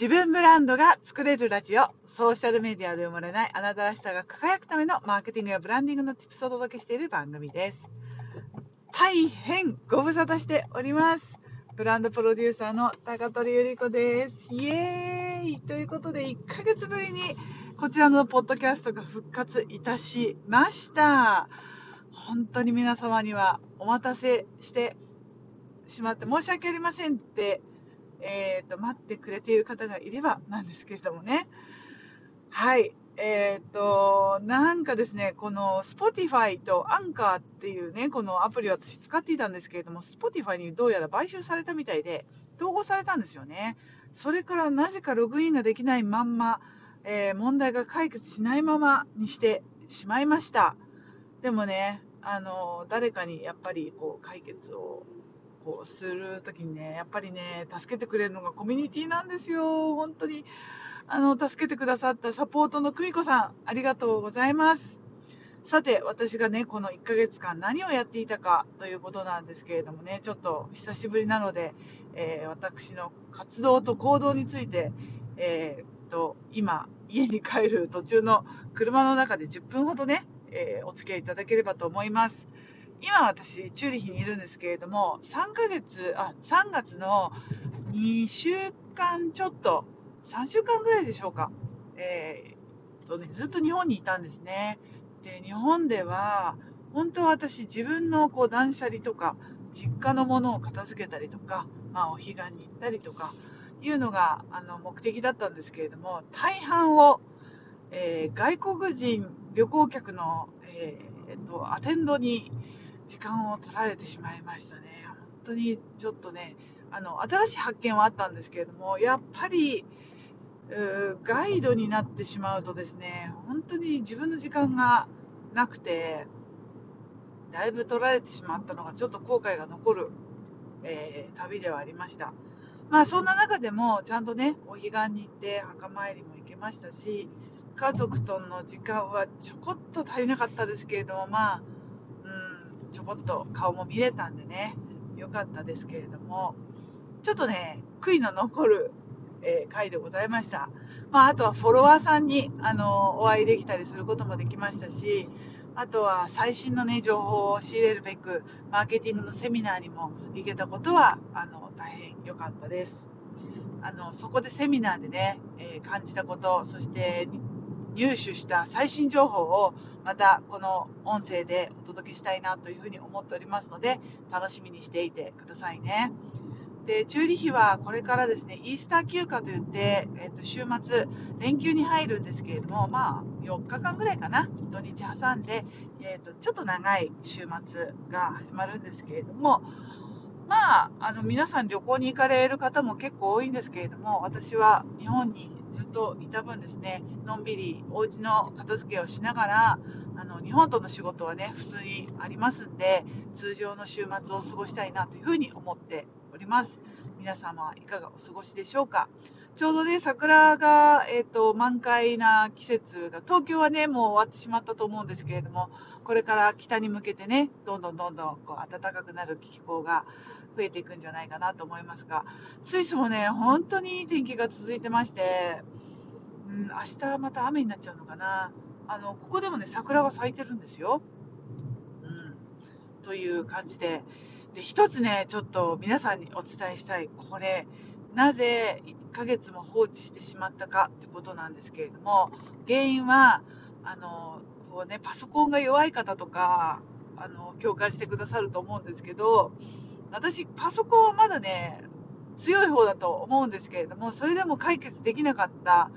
自分ブランドが作れるラジオ、ソーシャルメディアで生まれないあなたらしさが輝くためのマーケティングやブランディングの tips をお届けしている番組です。大変ご無沙汰しております。ブランドプロデューサーの高取ゆり子です。イエーイということで、1ヶ月ぶりにこちらのポッドキャストが復活いたしました。本当に皆様にはお待たせしてしまって申し訳ありませんって、えーと、待ってくれている方がいればなんですけれどもね。はい。えっ、ー、と、なんかですね、この Spotify と Anchor っていうね、このアプリを私使っていたんですけれども、Spotify にどうやら買収されたみたいで、統合されたんですよね。それからなぜかログインができないまんま、えー、問題が解決しないままにしてしまいました。でもね、あの、誰かにやっぱりこう解決をこうする時にね、やっぱりね、助けてくれるのがコミュニティなんですよ。本当に。あの、助けてくださったサポートの久美子さん、ありがとうございます。さて、私がね、この1ヶ月間何をやっていたかということなんですけれどもね、ちょっと久しぶりなので、えー、私の活動と行動について、えー、っと、今、家に帰る途中の車の中で10分ほどね、えー、お付き合いいただければと思います。今私、チューリヒにいるんですけれども、3ヶ月、あ、3月の2週間ちょっと、3週間ぐらいでしょうか。えー、とね、ずっと日本にいたんですね。で、日本では、本当は私自分のこう断捨離とか、実家のものを片付けたりとか、まあ、お彼岸に行ったりとか、いうのがあの目的だったんですけれども、大半を、えー、外国人旅行客の、えー、とアテンドに時間を取られてしまいましたね。本当にちょっとね、あの新しい発見はあったんですけれども、やっぱりガイドになってしまうとですね、本当に自分の時間がなくて、だいぶ取られてしまったのがちょっと後悔が残る、えー、旅ではありました。まあそんな中でもちゃんとね、お彼岸に行って墓参りも行けましたし、家族との時間はちょこっと足りなかったですけれども、まあ、ちょこっと顔も見れたんでね、良かったですけれども、ちょっとね、悔いの残るえー、回でございました。まあ、あとはフォロワーさんに、あのお会いできたりすることもできましたし、あとは最新の、ね、情報を仕入れるべく、マーケティングのセミナーにも行けたことは、あの大変良かったです。あのそこでセミナーでね、えー、感じたこと、そして入手した最新情報をまたこの音声でお届けしたいなというふうに思っておりますので楽しみにしていてくださいね。で、チューリヒはこれからですね、イースター休暇といって、えっと、週末、連休に入るんですけれども、まあ、4日間ぐらいかな、土日挟んで、えっと、ちょっと長い週末が始まるんですけれども、まあ、あの、皆さん旅行に行かれる方も結構多いんですけれども、私は日本にずっといた分ですね、のんびりお家の片付けをしながら、あの日本との仕事はね普通にありますんで通常の週末を過ごしたいなというふうに思っております。皆様いかがお過ごしでしょうか？ちょうどね桜が、えーと、満開な季節が東京はねもう終わってしまったと思うんですけれどもこれから北に向けてねどんどんどんどんこう暖かくなる気候が増えていくんじゃないかなと思いますがスイスもね本当にいい天気が続いてまして、うん、明日また雨になっちゃうのかなあのここでもね桜が咲いてるんですよ。うん、という感じでで一つねちょっと皆さんにお伝えしたいこれなぜ1ヶ月も放置してしまったかってことなんですけれども原因はあのこう、ね、パソコンが弱い方とかあの共感してくださると思うんですけど私パソコンはまだね強い方だと思うんですけれどもそれでも解決できなかった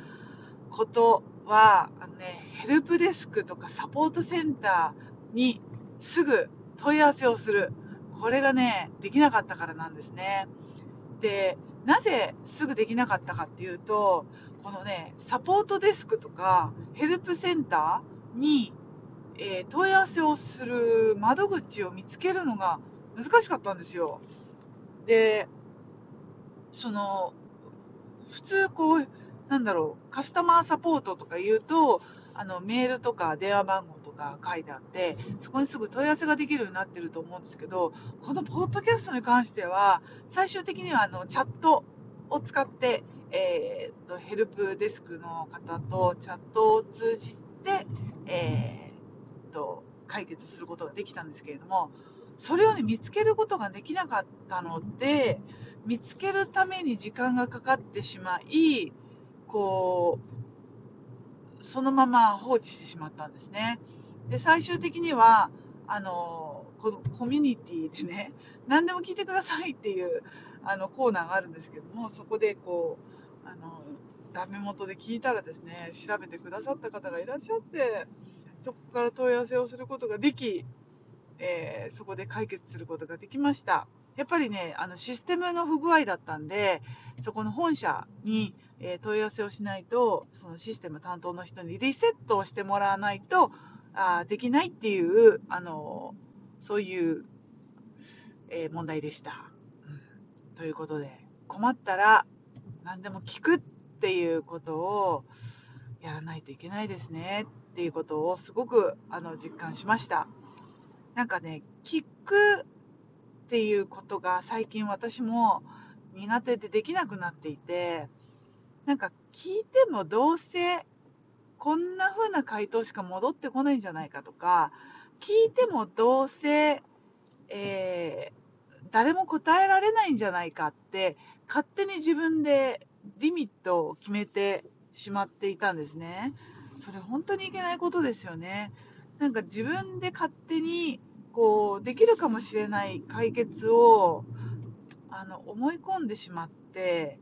ことはあの、ね、ヘルプデスクとかサポートセンターにすぐ問い合わせをする。これがね、できなかったからなんですね。で、なぜすぐできなかったかっていうと、このね、サポートデスクとかヘルプセンターに、えー、問い合わせをする窓口を見つけるのが難しかったんですよ。で、その、普通こう、なんだろう、カスタマーサポートとか言うと、あのメールとか電話番号とか書いてあって、そこにすぐ問い合わせができるようになってると思うんですけど、このポッドキャストに関しては、最終的にはあのチャットを使って、えっとヘルプデスクの方とチャットを通じて、えー、と解決することができたんですけれどもそれを、ね、見つけることができなかったので見つけるために時間がかかってしまいこうそのまま放置してしまったんですね。で最終的にはあのこのコミュニティでね何でも聞いてくださいっていうあのコーナーがあるんですけどもそこでこうあのダメ元で聞いたらですね調べてくださった方がいらっしゃってそこから問い合わせをすることができ、えー、そこで解決することができましたやっぱりねあのシステムの不具合だったんでそこの本社に、え問い合わせをしないとそのシステム担当の人にリセットをしてもらわないとあできないっていうあのそういう、えー、問題でした、うん。ということで困ったら何でも聞くっていうことをやらないといけないですねっていうことをすごくあの実感しました。なんかね聞くっていうことが最近私も苦手でできなくなっていてなんか聞いてもどうせこんな風な回答しか戻ってこないんじゃないかとか、聞いてもどうせ、えー、誰も答えられないんじゃないかって、勝手に自分でリミットを決めてしまっていたんですね。それ本当にいけないことですよね。なんか自分で勝手にこうできるかもしれない解決をあの思い込んでしまって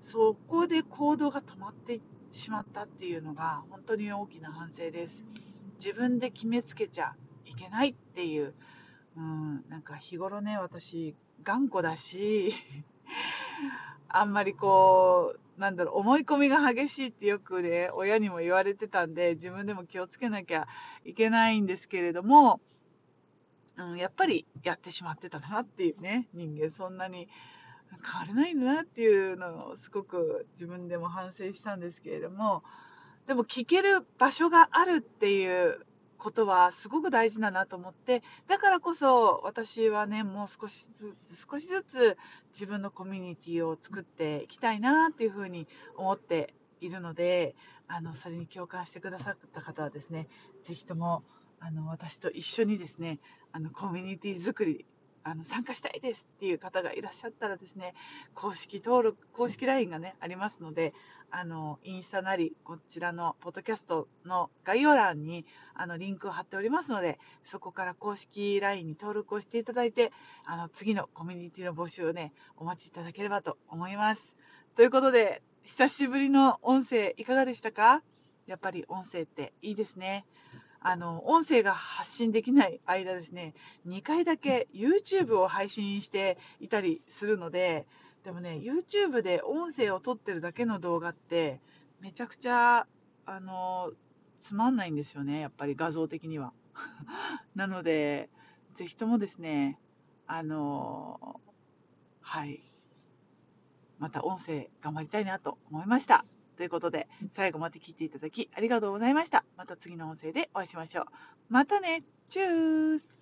そこで行動が止まってしまったっていうのが本当に大きな反省です。自分で決めつけちゃいけないっていう、うん、なんか日頃ね、私、頑固だし、あんまりこう、なんだろう、思い込みが激しいってよくね、親にも言われてたんで、自分でも気をつけなきゃいけないんですけれども、うん、やっぱりやってしまってたなっていうね、人間そんなに変われないんだなっていうのをすごく自分でも反省したんですけれどもでも聞ける場所があるっていうことはすごく大事だなと思ってだからこそ私はねもう少しずつ少しずつ自分のコミュニティを作っていきたいなっていうふうに思っているのであのそれに共感してくださった方はですね是非ともあの私と一緒にですねあのコミュニティ作りあの参加したいですっていう方がいらっしゃったらですね公式登録公式 LINE がねありますのであのインスタなりこちらのポッドキャストの概要欄にあのリンクを貼っておりますのでそこから公式 LINE に登録をしていただいてあの次のコミュニティの募集をねお待ちいただければと思います。ということで久しぶりの音声いかがでしたか？やっぱり音声っていいですね。あの、音声が発信できない間ですね、2回だけ YouTube を配信していたりするので、でもね、YouTube で音声を撮ってるだけの動画って、めちゃくちゃ、あの、つまんないんですよね、やっぱり画像的には。なので、ぜひともですね、あの、はい、また音声頑張りたいなと思いました。ということで、最後まで聞いていただきありがとうございました。また次の音声でお会いしましょう。またねチュース